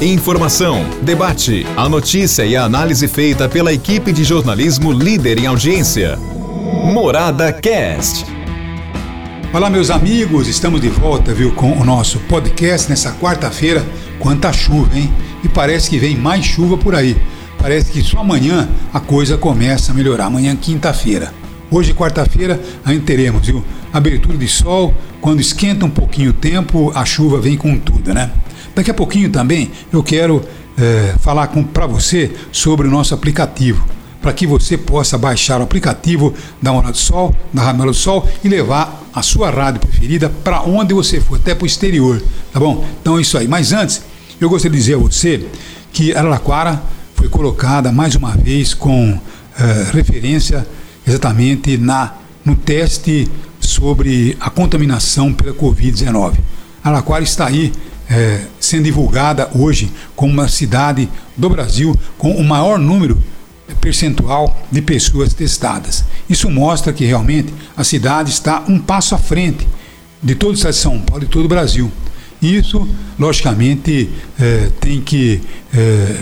Informação, debate, a notícia e a análise feita pela equipe de jornalismo líder em audiência. Morada Cast. Olá, meus amigos, estamos de volta, viu, com o nosso podcast nessa quarta-feira. Quanta chuva, hein? E parece que vem mais chuva por aí. Parece que só amanhã a coisa começa a melhorar. Amanhã, quinta-feira. Hoje, quarta-feira, ainda teremos, viu? Abertura de sol. Quando esquenta um pouquinho o tempo, a chuva vem com tudo, né? Daqui a pouquinho também eu quero é, falar para você sobre o nosso aplicativo, para que você possa baixar o aplicativo da Morada do Sol, da Morada do Sol e levar a sua rádio preferida para onde você for, até para o exterior, tá bom? Então é isso aí. Mas antes, eu gostaria de dizer a você que Araraquara foi colocada mais uma vez com é, referência exatamente na no teste sobre a contaminação pela Covid-19. Araraquara está aí é, sendo divulgada hoje como uma cidade do Brasil com o maior número percentual de pessoas testadas. Isso mostra que realmente a cidade está um passo à frente de todo o estado de São Paulo e todo o Brasil. Isso, logicamente, é, tem que é,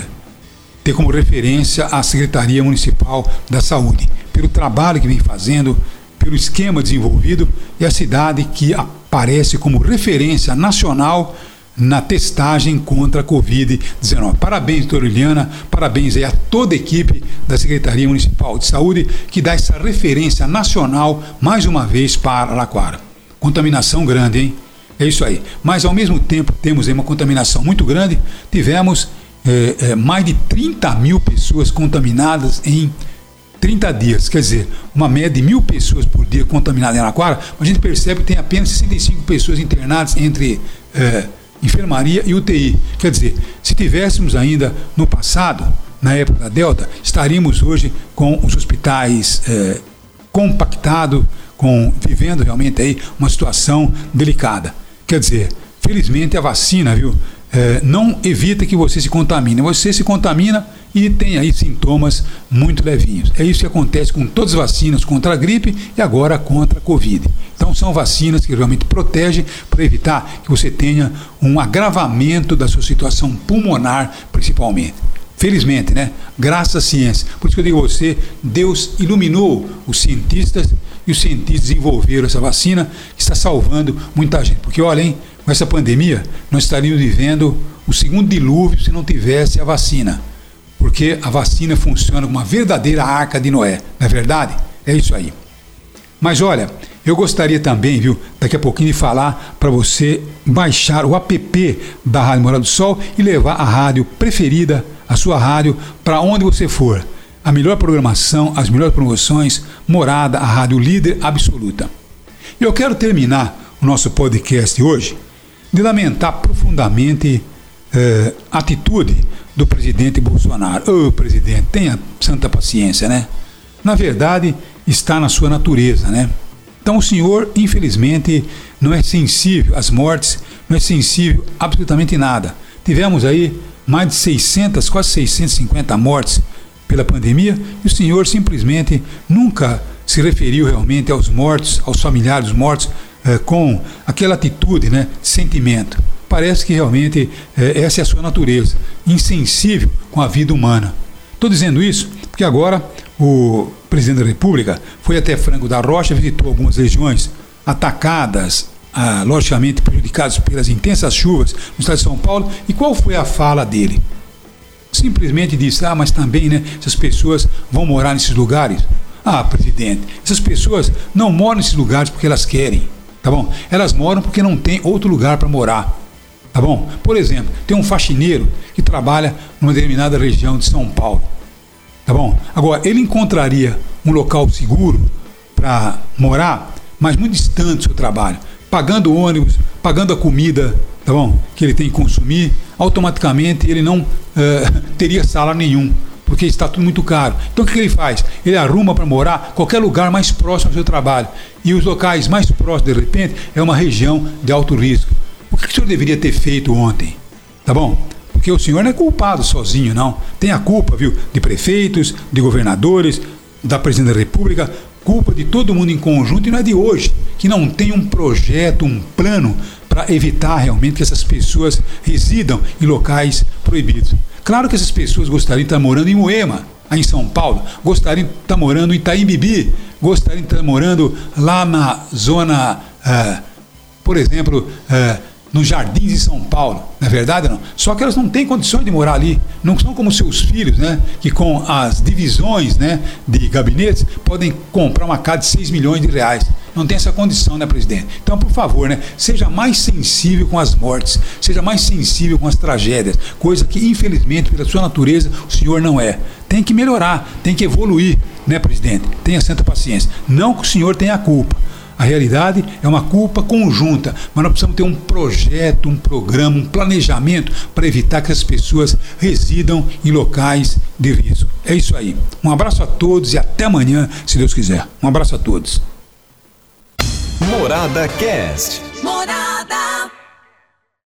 ter como referência a Secretaria Municipal da Saúde, pelo trabalho que vem fazendo, pelo esquema desenvolvido e a cidade que aparece como referência nacional na testagem contra a Covid-19. Parabéns, doutora Liliana, parabéns aí a toda a equipe da Secretaria Municipal de Saúde que dá essa referência nacional mais uma vez para Araquara. Contaminação grande, hein? É isso aí. Mas ao mesmo tempo temos aí uma contaminação muito grande. Tivemos é, é, mais de 30 mil pessoas contaminadas em 30 dias, quer dizer, uma média de mil pessoas por dia contaminadas em Araquara, a gente percebe que tem apenas 65 pessoas internadas entre é, enfermaria e UTI. Quer dizer, se tivéssemos ainda no passado, na época da Delta, estaríamos hoje com os hospitais é, compactados, com, vivendo realmente aí uma situação delicada. Quer dizer, felizmente a vacina, viu, é, não evita que você se contamine. Você se contamina e tem aí sintomas muito levinhos. É isso que acontece com todas as vacinas contra a gripe e agora contra a Covid. Então são vacinas que realmente protegem para evitar que você tenha um agravamento da sua situação pulmonar, principalmente. Felizmente, né? Graças à ciência. Por isso que eu digo a você, Deus iluminou os cientistas e os cientistas desenvolveram essa vacina que está salvando muita gente. Porque olha, hein, com essa pandemia, nós estaríamos vivendo o segundo dilúvio se não tivesse a vacina. Porque a vacina funciona como uma verdadeira arca de Noé, não é verdade? É isso aí. Mas olha, eu gostaria também, viu, daqui a pouquinho de falar para você baixar o app da Rádio Morada do Sol e levar a rádio preferida, a sua rádio, para onde você for. A melhor programação, as melhores promoções, Morada, a rádio líder absoluta. Eu quero terminar o nosso podcast hoje de lamentar profundamente eh, a atitude do presidente Bolsonaro. Ô oh, presidente, tenha santa paciência, né? Na verdade, está na sua natureza, né? Então o senhor, infelizmente, não é sensível às mortes, não é sensível absolutamente nada. Tivemos aí mais de 600, quase 650 mortes pela pandemia e o senhor simplesmente nunca se referiu realmente aos mortos, aos familiares mortos, é, com aquela atitude, né, sentimento. Parece que realmente é, essa é a sua natureza, insensível com a vida humana. Estou dizendo isso porque agora o presidente da República foi até Franco da Rocha, visitou algumas regiões atacadas, ah, logicamente prejudicadas pelas intensas chuvas no estado de São Paulo. E qual foi a fala dele? Simplesmente disse: Ah, mas também, né? Essas pessoas vão morar nesses lugares. Ah, presidente, essas pessoas não moram nesses lugares porque elas querem tá bom? Elas moram porque não tem outro lugar para morar, tá bom? Por exemplo, tem um faxineiro que trabalha numa determinada região de São Paulo, tá bom? Agora, ele encontraria um local seguro para morar, mas muito distante do seu trabalho, pagando ônibus, pagando a comida, tá bom? Que ele tem que consumir, automaticamente ele não uh, teria salário nenhum porque está tudo muito caro. Então o que ele faz? Ele arruma para morar qualquer lugar mais próximo ao seu trabalho. E os locais mais próximos, de repente, é uma região de alto risco. O que o senhor deveria ter feito ontem? Tá bom? Porque o senhor não é culpado sozinho, não. Tem a culpa, viu, de prefeitos, de governadores, da presidente da República, culpa de todo mundo em conjunto e não é de hoje, que não tem um projeto, um plano para evitar realmente que essas pessoas residam em locais proibidos. Claro que essas pessoas gostariam de estar morando em Moema, em São Paulo, gostariam de estar morando em Itaim gostariam de estar morando lá na zona, uh, por exemplo, uh, nos jardins de São Paulo, não é verdade não? Só que elas não têm condições de morar ali, não são como seus filhos, né? Que com as divisões, né, de gabinetes podem comprar uma casa de 6 milhões de reais. Não tem essa condição, né, presidente? Então, por favor, né, seja mais sensível com as mortes, seja mais sensível com as tragédias, coisa que infelizmente pela sua natureza o senhor não é. Tem que melhorar, tem que evoluir, né, presidente? Tenha santa paciência. Não que o senhor tenha culpa a realidade é uma culpa conjunta, mas nós precisamos ter um projeto, um programa, um planejamento para evitar que as pessoas residam em locais de risco. É isso aí. Um abraço a todos e até amanhã, se Deus quiser. Um abraço a todos. Morada Cast. Morada.